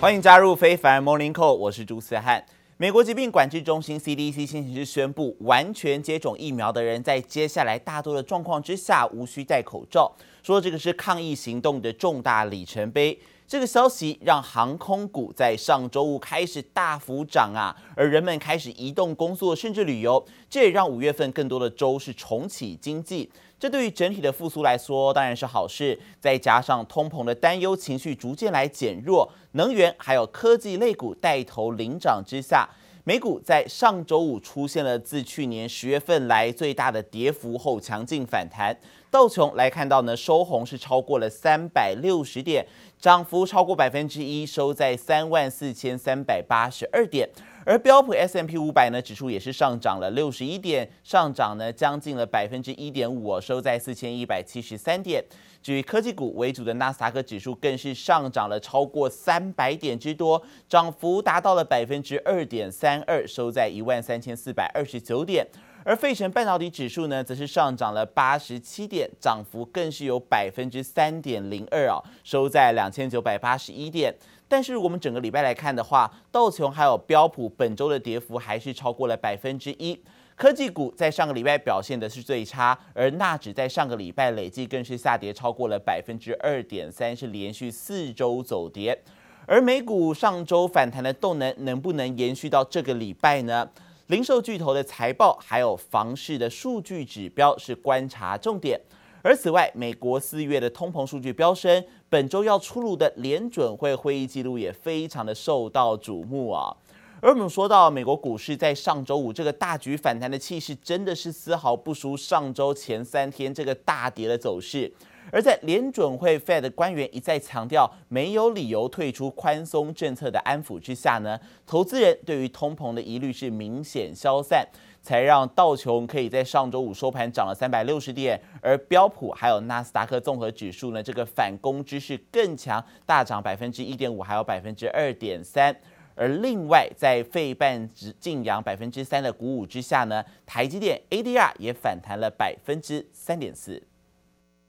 欢迎加入非凡 Morning Call，我是朱思翰。美国疾病管制中心 CDC 星期日宣布，完全接种疫苗的人在接下来大多的状况之下无需戴口罩，说这个是抗疫行动的重大里程碑。这个消息让航空股在上周五开始大幅涨啊，而人们开始移动工作甚至旅游，这也让五月份更多的州是重启经济。这对于整体的复苏来说当然是好事。再加上通膨的担忧情绪逐渐来减弱，能源还有科技类股带头领涨之下，美股在上周五出现了自去年十月份来最大的跌幅后强劲反弹。道琼来看到呢，收红是超过了三百六十点。涨幅超过百分之一，收在三万四千三百八十二点。而标普 S M P 五百呢指数也是上涨了六十一点，上涨呢将近了百分之一点五，收在四千一百七十三点。至于科技股为主的纳斯达克指数更是上涨了超过三百点之多，涨幅达到了百分之二点三二，收在一万三千四百二十九点。而费城半导体指数呢，则是上涨了八十七点，涨幅更是有百分之三点零二啊，收在两千九百八十一点。但是，我们整个礼拜来看的话，道琼还有标普本周的跌幅还是超过了百分之一。科技股在上个礼拜表现的是最差，而纳指在上个礼拜累计更是下跌超过了百分之二点三，是连续四周走跌。而美股上周反弹的动能能不能延续到这个礼拜呢？零售巨头的财报，还有房市的数据指标是观察重点。而此外，美国四月的通膨数据飙升，本周要出炉的联准会会议记录也非常的受到瞩目啊。而我们说到美国股市在上周五这个大举反弹的气势，真的是丝毫不输上周前三天这个大跌的走势。而在联准会 Fed 的官员一再强调没有理由退出宽松政策的安抚之下呢，投资人对于通膨的疑虑是明显消散，才让道琼可以在上周五收盘涨了三百六十点，而标普还有纳斯达克综合指数呢，这个反攻之势更强，大涨百分之一点五，还有百分之二点三。而另外在费半值净扬百分之三的鼓舞之下呢，台积电 ADR 也反弹了百分之三点四。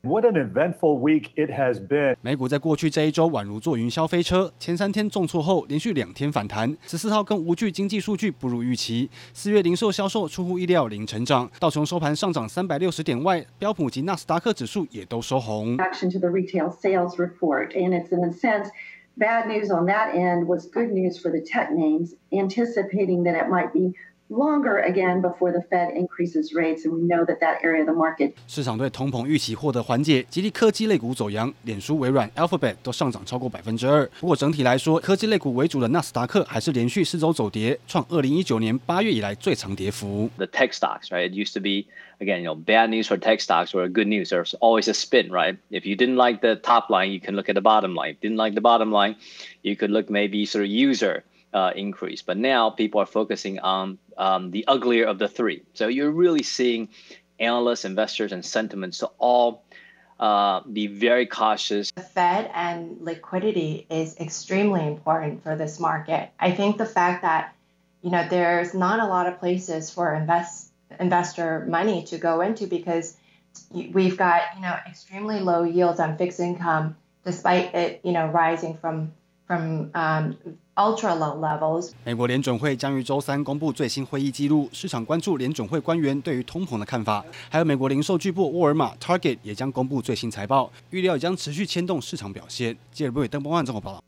What an eventful week it has been！美股在过去这一周宛如坐云霄飞车，前三天重挫后，连续两天反弹。十四号跟无惧经济数据不如预期，四月零售销售出乎意料零成长。道琼收盘上涨三百六十点外，标普及纳斯达克指数也都收红。Action to the retail sales report, and it's in a sense bad news on that end was good news for the tech names, anticipating that it might be. Longer again before the Fed increases rates, and we know that that area of the market. 市场对通膨预期获得缓解，激励科技类股走扬，脸书、微软、Alphabet 都上涨超过百分之二。不过整体来说，科技类股为主的纳斯达克还是连续四周走跌，创二零一九年八月以来最长跌幅。The tech stocks, right? It used to be again, you know, bad news for tech stocks or good news. There's always a spin, right? If you didn't like the top line, you can look at the bottom line. Didn't like the bottom line, you could look maybe sort of user. uh, increase, but now people are focusing on um, the uglier of the three. So you're really seeing analysts, investors, and sentiments to all uh, be very cautious. The Fed and liquidity is extremely important for this market. I think the fact that you know there's not a lot of places for invest investor money to go into because we've got you know extremely low yields on fixed income, despite it you know rising from from um, ultra low levels。美国联准会将于周三公布最新会议记录，市场关注联准会官员对于通膨的看法。还有美国零售巨擘沃尔玛 Target 也将公布最新财报，预料也将持续牵动市场表现。记者不伟登波万综合报道。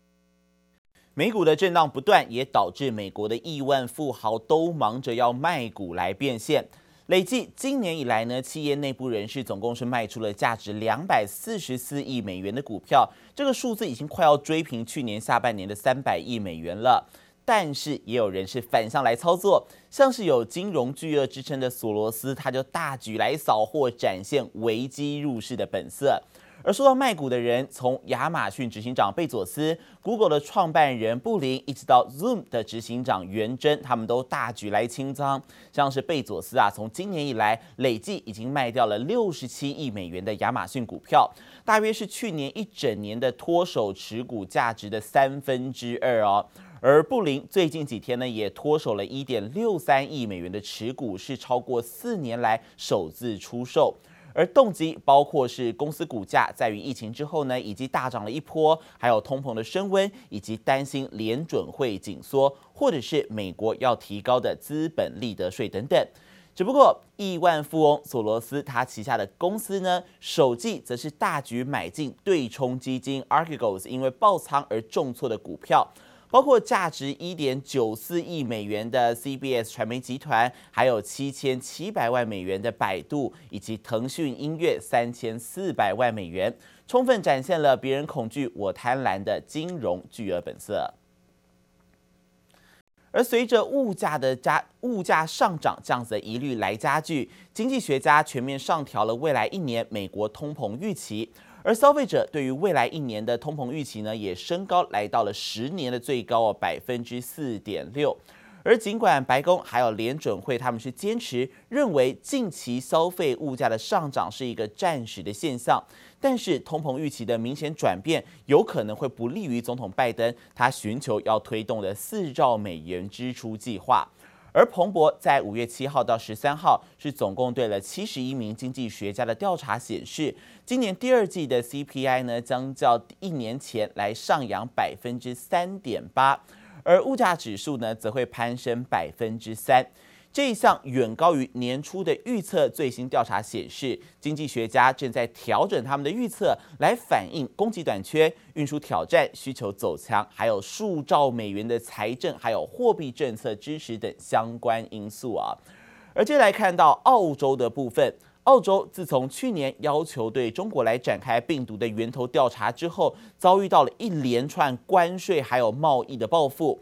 美股的震荡不断，也导致美国的亿万富豪都忙着要卖股来变现。累计今年以来呢，企业内部人士总共是卖出了价值两百四十四亿美元的股票，这个数字已经快要追平去年下半年的三百亿美元了。但是也有人是反向来操作，像是有金融巨鳄之称的索罗斯，他就大举来扫货，展现危机入市的本色。而说到卖股的人，从亚马逊执行长贝佐斯、Google 的创办人布林，一直到 Zoom 的执行长袁征，他们都大举来清仓。像是贝佐斯啊，从今年以来累计已经卖掉了六十七亿美元的亚马逊股票，大约是去年一整年的脱手持股价值的三分之二哦。而布林最近几天呢，也脱手了一点六三亿美元的持股，是超过四年来首次出售。而动机包括是公司股价在于疫情之后呢，以及大涨了一波，还有通膨的升温，以及担心联准会紧缩，或者是美国要提高的资本利得税等等。只不过亿万富翁索罗斯他旗下的公司呢，首季则是大举买进对冲基金 Archegos，因为爆仓而重挫的股票。包括价值一点九四亿美元的 CBS 传媒集团，还有七千七百万美元的百度，以及腾讯音乐三千四百万美元，充分展现了别人恐惧我贪婪的金融巨额本色。而随着物价的加物价上涨，这样子的疑虑来加剧，经济学家全面上调了未来一年美国通膨预期。而消费者对于未来一年的通膨预期呢，也升高，来到了十年的最高哦，百分之四点六。而尽管白宫还有联准会，他们是坚持认为近期消费物价的上涨是一个暂时的现象，但是通膨预期的明显转变，有可能会不利于总统拜登他寻求要推动的四兆美元支出计划。而彭博在五月七号到十三号是总共对了七十一名经济学家的调查显示，今年第二季的 CPI 呢将较一年前来上扬百分之三点八，而物价指数呢则会攀升百分之三。这一项远高于年初的预测。最新调查显示，经济学家正在调整他们的预测，来反映供给短缺、运输挑战、需求走强，还有数兆美元的财政还有货币政策支持等相关因素啊。而接下来看到澳洲的部分，澳洲自从去年要求对中国来展开病毒的源头调查之后，遭遇到了一连串关税还有贸易的报复。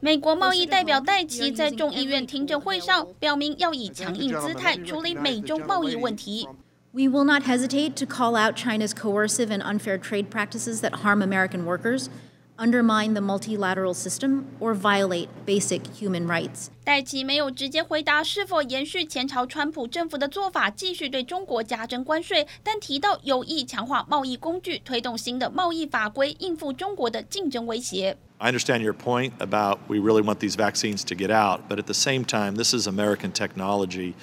美国贸易代表戴琪在众议院听证会上表明，要以强硬姿态处理美中贸易问题。We will not hesitate to call out China's coercive and unfair trade practices that harm American workers, undermine the multilateral system, or violate basic human rights. 戴琪没有直接回答是否延续前朝川普政府的做法，继续对中国加征关税，但提到有意强化贸易工具，推动新的贸易法规，应付中国的竞争威胁。I understand your point about we really want these vaccines to get out, but at the same time, this is American technology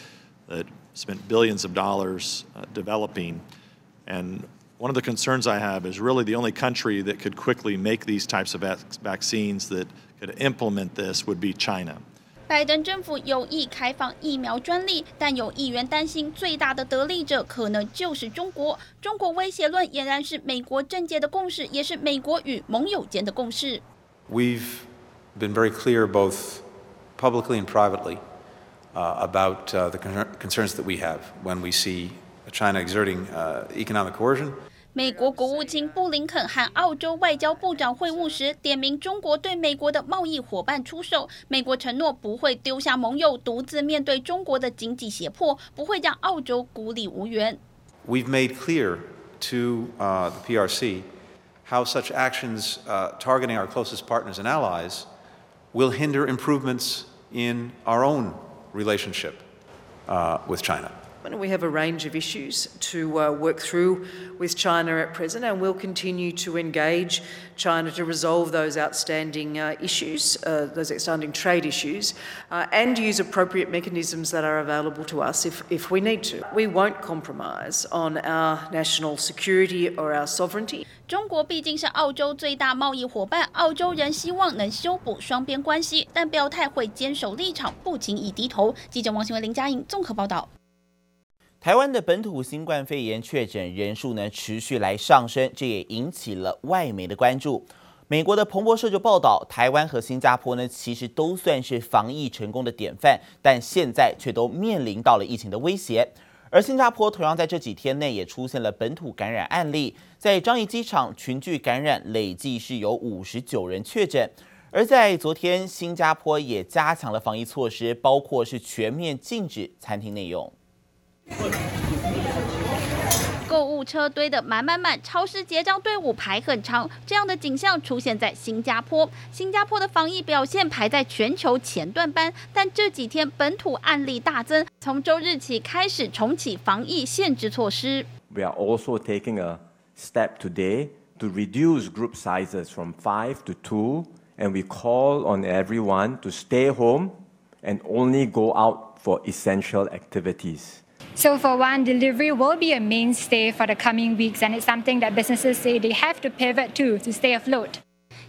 that spent billions of dollars uh, developing. And one of the concerns I have is really the only country that could quickly make these types of vaccines that could implement this would be China. 拜登政府有意开放疫苗专利，但有议员担心最大的得利者可能就是中国。中国威胁论俨然是美国政界的共识，也是美国与盟友间的共识。We've been very clear, both publicly and privately, uh, about uh, the con concerns that we have when we see China exerting uh, economic coercion. 美国国务卿布林肯和澳洲外交部长会晤时，点名中国对美国的贸易伙伴出手。美国承诺不会丢下盟友，独自面对中国的经济胁迫，不会让澳洲孤立无援。We've made clear to uh, the PRC how such actions uh, targeting our closest partners and allies will hinder improvements in our own relationship uh, with China. We have a range of issues to uh, work through with China at present, and we'll continue to engage China to resolve those outstanding uh, issues, uh, those outstanding trade issues, uh, and use appropriate mechanisms that are available to us if, if we need to. We won't compromise on our national security or our sovereignty. 中国毕竟是澳洲最大贸易伙伴，澳洲人希望能修补双边关系，但表态会坚守立场，不轻易低头。记者王新文、林佳莹综合报道。 台湾的本土新冠肺炎确诊人数呢持续来上升，这也引起了外媒的关注。美国的彭博社就报道，台湾和新加坡呢其实都算是防疫成功的典范，但现在却都面临到了疫情的威胁。而新加坡同样在这几天内也出现了本土感染案例，在樟宜机场群聚感染，累计是有五十九人确诊。而在昨天，新加坡也加强了防疫措施，包括是全面禁止餐厅内用。购物车堆得满满满，超市结账队伍排很长，这样的景象出现在新加坡。新加坡的防疫表现排在全球前段班，但这几天本土案例大增，从周日起开始重启防疫限制措施。We are also taking a step today to reduce group sizes from five to two, and we call on everyone to stay home and only go out for essential activities. So for one, delivery will be a mainstay for the coming weeks, and it's something that businesses say they have to pivot to to stay afloat.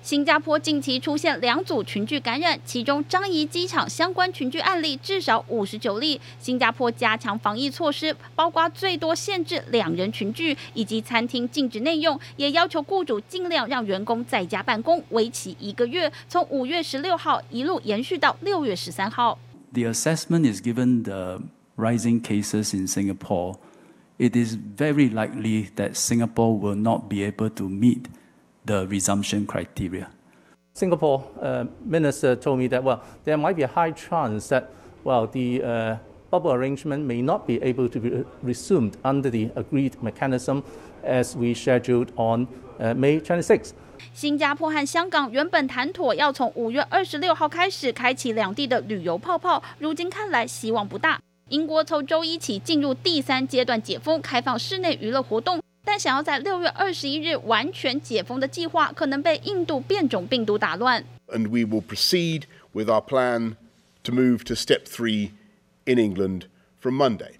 新加坡近期出现两组群聚感染，其中樟宜机场相关群聚案例至少五十九例。新加坡加强防疫措施，包括最多限制两人群聚，以及餐厅禁止内用，也要求雇主尽量让员工在家办公，为期一个月，从五月十六号一路延续到六月十三号。The assessment is given the rising cases in Singapore. It is very likely that Singapore will not be able to meet the resumption criteria. Singapore uh, minister told me that, well, there might be a high chance that, well, the uh, bubble arrangement may not be able to be resumed under the agreed mechanism as we scheduled on uh, May 26th. 新加坡和香港原本谈妥要从五月二十六号开始开启两地的旅游泡泡，如今看来希望不大。 英国从周一起进入第三阶段解封，开放室内娱乐活动。但想要在六月二十一日完全解封的计划，可能被印度变种病毒打乱。And we will proceed with our plan to move to step three in England from Monday.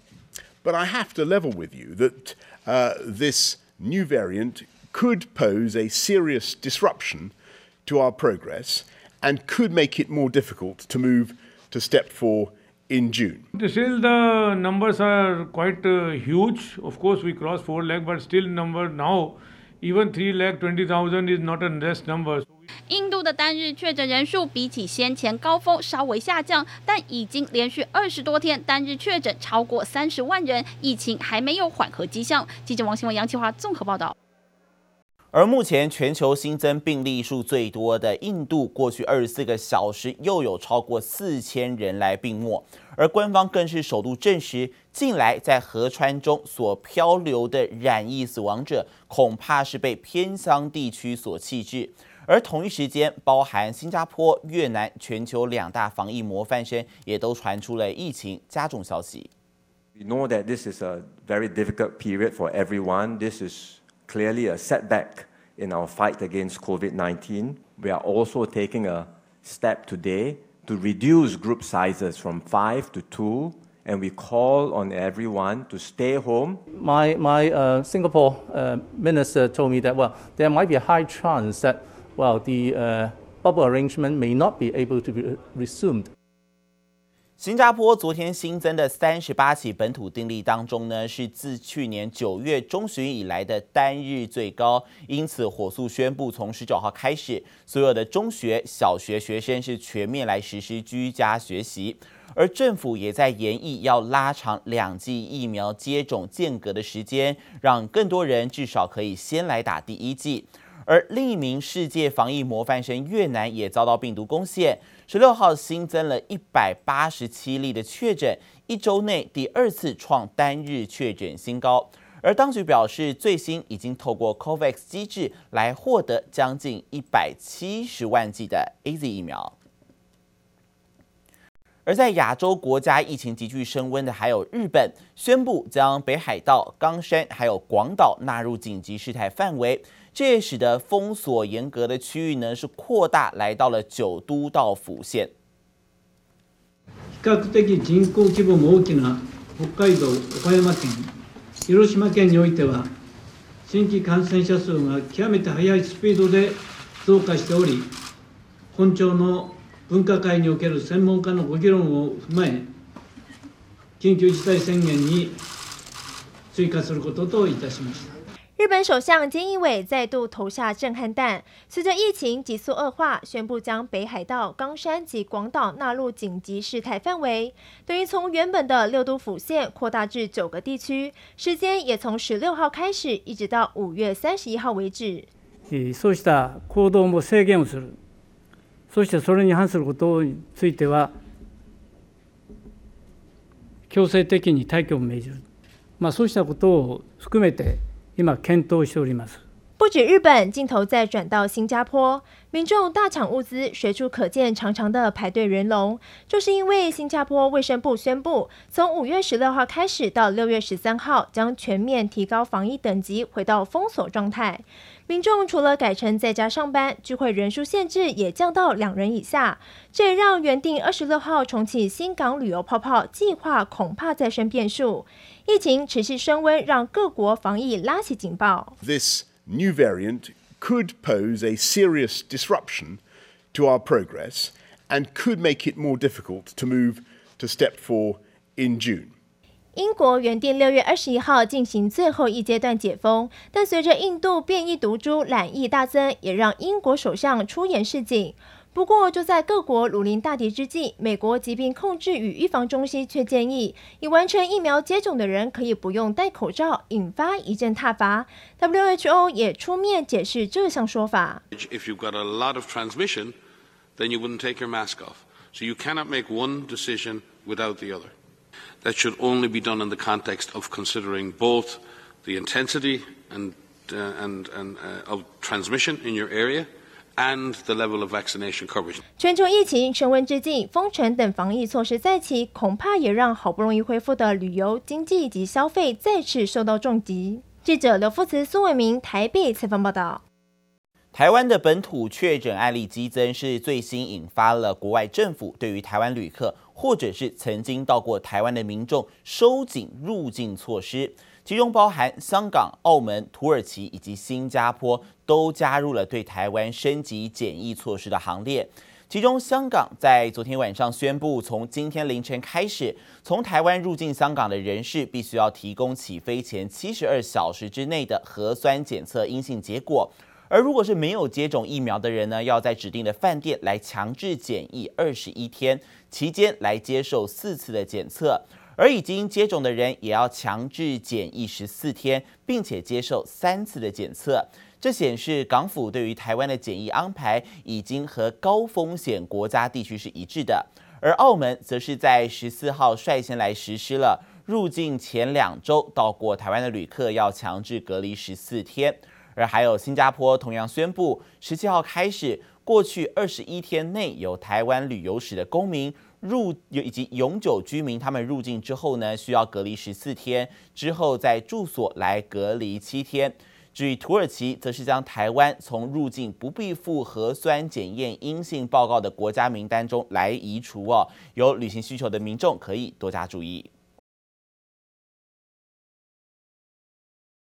But I have to level with you that uh, this new variant could pose a serious disruption to our progress and could make it more difficult to move to step four in June. Still, the numbers are quite uh, huge. Of course, we crossed 4 lakh, but still number now, even 3 lakh 20,000 is not a less number. 印度的单日确诊人数比起先前高峰稍微下降，但已经连续二十多天单日确诊超过三十万人，疫情还没有缓和迹象。记者王新文、杨启华综合报道。而目前全球新增病例数最多的印度，过去二十四个小时又有超过四千人来病没，而官方更是首度证实，近来在河川中所漂流的染疫死亡者，恐怕是被偏乡地区所弃置。而同一时间，包含新加坡、越南，全球两大防疫模范生，也都传出了疫情加重消息。We know that this is a very difficult period for everyone. This is clearly a setback in our fight against COVID-19. We are also taking a step today to reduce group sizes from five to two, and we call on everyone to stay home. My, my uh, Singapore uh, minister told me that, well, there might be a high chance that, well, the uh, bubble arrangement may not be able to be resumed. 新加坡昨天新增的三十八起本土病例当中呢，是自去年九月中旬以来的单日最高，因此火速宣布从十九号开始，所有的中学、小学学生是全面来实施居家学习，而政府也在研议要拉长两剂疫苗接种间隔的时间，让更多人至少可以先来打第一剂。而另一名世界防疫模范生越南也遭到病毒攻陷，十六号新增了一百八十七例的确诊，一周内第二次创单日确诊新高。而当局表示，最新已经透过 COVAX 机制来获得将近一百七十万剂的 AZ 疫苗。而在亚洲国家疫情急剧升温的还有日本，宣布将北海道、冈山还有广岛纳入紧急事态范围。这也使得封锁严格的区域呢，是扩大来到了九都道府县。比较的人口规模も大きな北海道、冈山県、広岛県においては、新规感染者数が极めて速いスピードで増加しており、本庁の分科会における専门家のご议论を踏まえ、紧急事态宣言に追加することといたしました。日本首相菅义伟再度投下震撼弹，随着疫情急速恶化，宣布将北海道、冈山及广岛纳入紧急事态范围，等于从原本的六都府县扩大至九个地区，时间也从十六号开始，一直到五月三十一号为止。そうした行动も制限をする。そしてそれに反することについては强制的に退去を命じる。まあそうしたことを含めて。 今検討しております。不止日本，镜头再转到新加坡，民众大抢物资，随处可见长长的排队人龙。就是因为新加坡卫生部宣布，从五月十六号开始到六月十三号，将全面提高防疫等级，回到封锁状态。民众除了改成在家上班，聚会人数限制也降到两人以下。这也让原定二十六号重启新港旅游泡泡计划恐怕再生变数。疫情持续升温，让各国防疫拉起警报。This new variant could pose a serious disruption to our progress and could make it more difficult to move to step four in June. 英国原定六月二十一号进行最后一阶段解封，但随着印度变异毒株染疫大增，也让英国首相出言示警。不过，就在各国如临大敌之际，美国疾病控制与预防中心却建议，已完成疫苗接种的人可以不用戴口罩，引发一阵挞伐。WHO 也出面解释这项说法。If you've got a lot of transmission, then you wouldn't take your mask off. So you cannot make one decision without the other. That should only be done in the context of considering both the intensity and uh, and and uh, of transmission in your area. And the level of vaccination coverage. 全球疫情升温之际，封城等防疫措施再起，恐怕也让好不容易恢复的旅游、经济及消费再次受到重击。记者刘富慈、苏伟明台北采访报道。台湾的本土确诊案例激增，是最新引发了国外政府对于台湾旅客或者是曾经到过台湾的民众收紧入境措施。其中包含香港、澳门、土耳其以及新加坡都加入了对台湾升级检疫措施的行列。其中，香港在昨天晚上宣布，从今天凌晨开始，从台湾入境香港的人士必须要提供起飞前七十二小时之内的核酸检测阴性结果。而如果是没有接种疫苗的人呢，要在指定的饭店来强制检疫二十一天，期间来接受四次的检测。而已经接种的人也要强制检疫十四天，并且接受三次的检测。这显示港府对于台湾的检疫安排已经和高风险国家地区是一致的。而澳门则是在十四号率先来实施了入境前两周到过台湾的旅客要强制隔离十四天。而还有新加坡同样宣布，十七号开始，过去二十一天内有台湾旅游史的公民。入以及永久居民，他们入境之后呢，需要隔离十四天，之后在住所来隔离七天。至于土耳其，则是将台湾从入境不必附核酸检验阴性报告的国家名单中来移除哦。有旅行需求的民众可以多加注意。